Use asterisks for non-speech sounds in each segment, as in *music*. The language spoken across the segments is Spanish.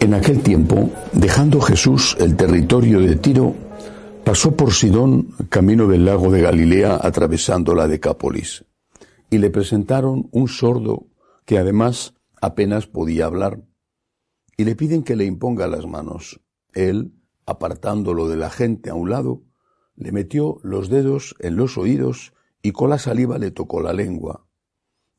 En aquel tiempo, dejando Jesús el territorio de Tiro, pasó por Sidón camino del lago de Galilea atravesando la Decápolis, y le presentaron un sordo que además apenas podía hablar, y le piden que le imponga las manos. Él, apartándolo de la gente a un lado, le metió los dedos en los oídos y con la saliva le tocó la lengua.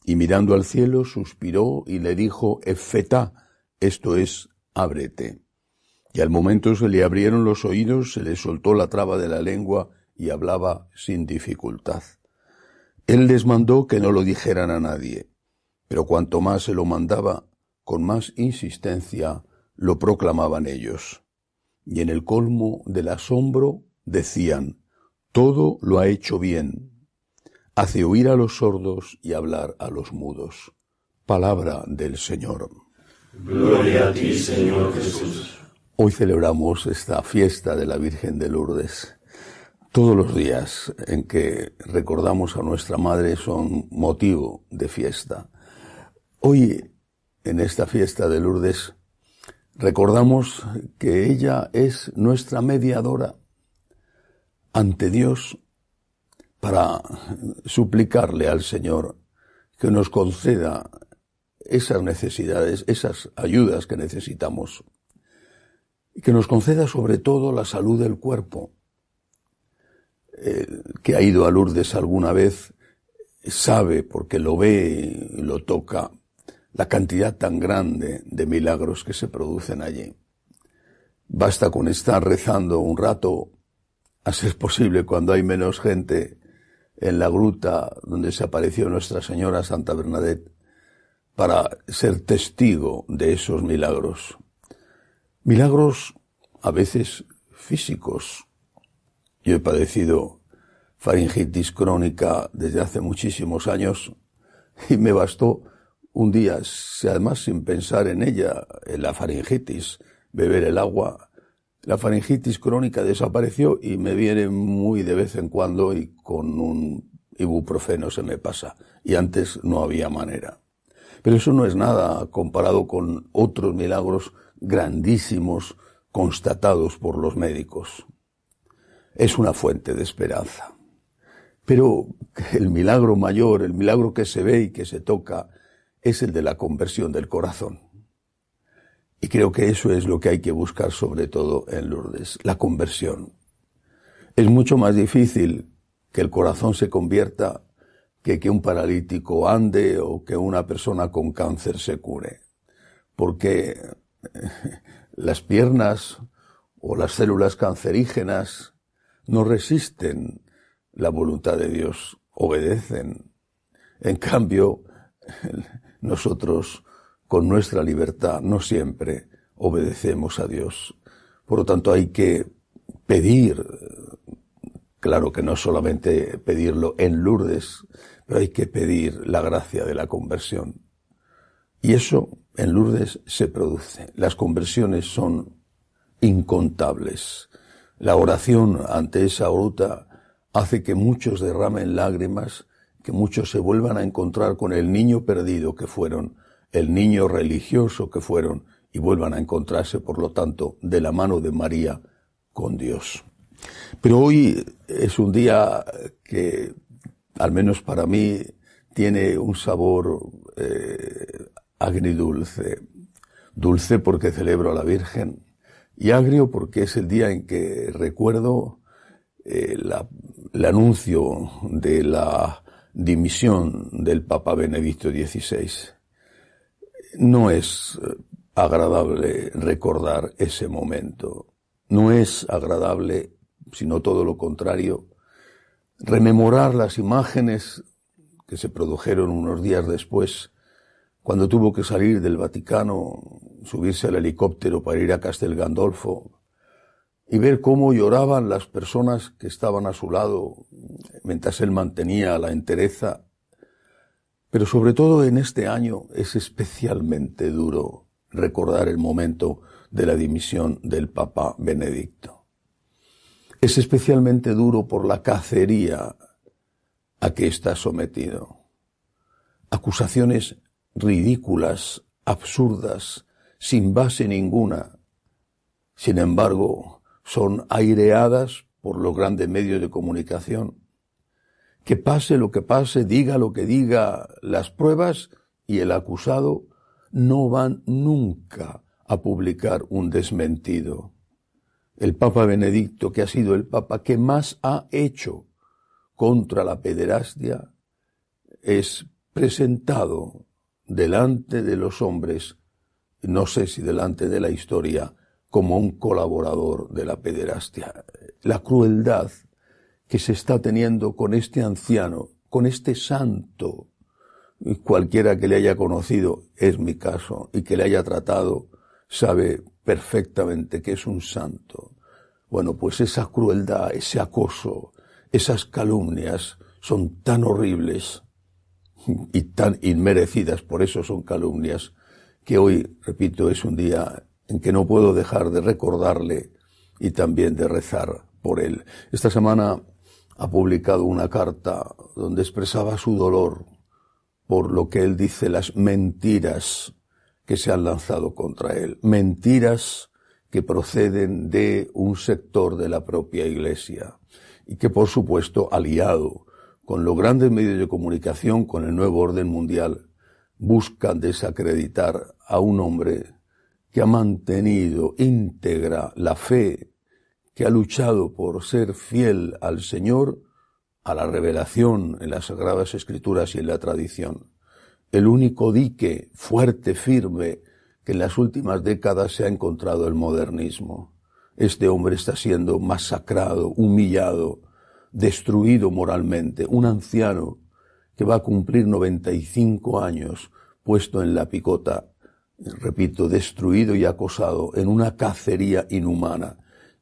Y mirando al cielo suspiró y le dijo, Efeta, esto es, ábrete. Y al momento se le abrieron los oídos, se le soltó la traba de la lengua y hablaba sin dificultad. Él les mandó que no lo dijeran a nadie, pero cuanto más se lo mandaba, con más insistencia lo proclamaban ellos. Y en el colmo del asombro decían, todo lo ha hecho bien, hace oír a los sordos y hablar a los mudos. Palabra del Señor. Gloria a ti, Señor Jesús. Hoy celebramos esta fiesta de la Virgen de Lourdes. Todos los días en que recordamos a nuestra Madre son motivo de fiesta. Hoy, en esta fiesta de Lourdes, recordamos que ella es nuestra mediadora ante Dios para suplicarle al Señor que nos conceda esas necesidades, esas ayudas que necesitamos. Y que nos conceda sobre todo la salud del cuerpo. El que ha ido a Lourdes alguna vez sabe, porque lo ve y lo toca, la cantidad tan grande de milagros que se producen allí. Basta con estar rezando un rato, a ser posible cuando hay menos gente, en la gruta donde se apareció Nuestra Señora Santa Bernadette, para ser testigo de esos milagros. Milagros a veces físicos. Yo he padecido faringitis crónica desde hace muchísimos años y me bastó un día, además sin pensar en ella, en la faringitis, beber el agua. La faringitis crónica desapareció y me viene muy de vez en cuando y con un ibuprofeno se me pasa. Y antes no había manera. Pero eso no es nada comparado con otros milagros grandísimos constatados por los médicos. Es una fuente de esperanza. Pero el milagro mayor, el milagro que se ve y que se toca, es el de la conversión del corazón. Y creo que eso es lo que hay que buscar sobre todo en Lourdes, la conversión. Es mucho más difícil que el corazón se convierta que que un paralítico ande o que una persona con cáncer se cure. Porque eh, *laughs* las piernas o las células cancerígenas no resisten la voluntad de Dios, obedecen. En cambio, nosotros con nuestra libertad no siempre obedecemos a Dios. Por lo tanto, hay que pedir, claro que no solamente pedirlo en Lourdes, pero hay que pedir la gracia de la conversión. Y eso en Lourdes se produce. Las conversiones son incontables. La oración ante esa gruta hace que muchos derramen lágrimas, que muchos se vuelvan a encontrar con el niño perdido que fueron, el niño religioso que fueron, y vuelvan a encontrarse, por lo tanto, de la mano de María con Dios. Pero hoy es un día que al menos para mí, tiene un sabor eh, agridulce. Dulce porque celebro a la Virgen y agrio porque es el día en que recuerdo eh, el anuncio de la dimisión del Papa Benedicto XVI. No es eh, agradable recordar ese momento. No es agradable, sino todo lo contrario, rememorar las imágenes que se produjeron unos días después, cuando tuvo que salir del Vaticano, subirse al helicóptero para ir a Castel Gandolfo y ver cómo lloraban las personas que estaban a su lado mientras él mantenía la entereza. Pero sobre todo en este año es especialmente duro recordar el momento de la dimisión del Papa Benedicto. es especialmente duro por la cacería a que está sometido. Acusaciones ridículas, absurdas, sin base ninguna. Sin embargo, son aireadas por los grandes medios de comunicación. Que pase lo que pase, diga lo que diga, las pruebas y el acusado no van nunca a publicar un desmentido. El Papa Benedicto, que ha sido el Papa que más ha hecho contra la pederastia, es presentado delante de los hombres, no sé si delante de la historia, como un colaborador de la pederastia. La crueldad que se está teniendo con este anciano, con este santo, cualquiera que le haya conocido, es mi caso, y que le haya tratado, sabe perfectamente que es un santo. Bueno, pues esa crueldad, ese acoso, esas calumnias son tan horribles y tan inmerecidas, por eso son calumnias, que hoy, repito, es un día en que no puedo dejar de recordarle y también de rezar por él. Esta semana ha publicado una carta donde expresaba su dolor por lo que él dice las mentiras que se han lanzado contra él. Mentiras que proceden de un sector de la propia Iglesia y que por supuesto aliado con los grandes medios de comunicación, con el nuevo orden mundial, buscan desacreditar a un hombre que ha mantenido íntegra la fe, que ha luchado por ser fiel al Señor, a la revelación en las Sagradas Escrituras y en la tradición. El único dique fuerte, firme, que en las últimas décadas se ha encontrado el modernismo. Este hombre está siendo masacrado, humillado, destruido moralmente, un anciano que va a cumplir 95 años puesto en la picota, repito, destruido y acosado en una cacería inhumana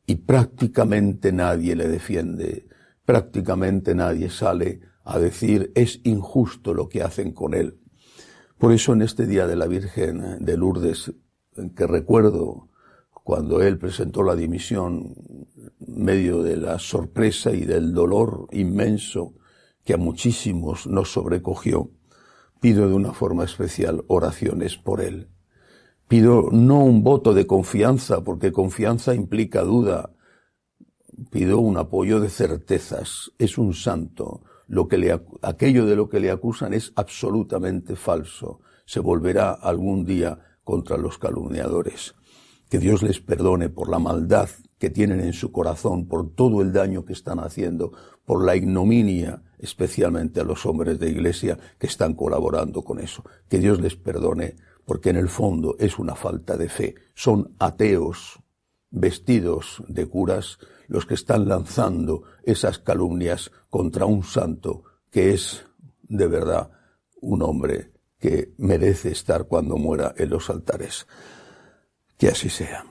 y prácticamente nadie le defiende, prácticamente nadie sale a decir es injusto lo que hacen con él. Por eso en este día de la Virgen de Lourdes, que recuerdo cuando él presentó la dimisión, medio de la sorpresa y del dolor inmenso que a muchísimos nos sobrecogió, pido de una forma especial oraciones por él. Pido no un voto de confianza, porque confianza implica duda. Pido un apoyo de certezas. Es un santo. Lo que le, aquello de lo que le acusan es absolutamente falso. Se volverá algún día contra los calumniadores. Que Dios les perdone por la maldad que tienen en su corazón, por todo el daño que están haciendo, por la ignominia, especialmente a los hombres de iglesia que están colaborando con eso. Que Dios les perdone, porque en el fondo es una falta de fe. Son ateos vestidos de curas los que están lanzando esas calumnias contra un santo que es de verdad un hombre que merece estar cuando muera en los altares. Que así sea.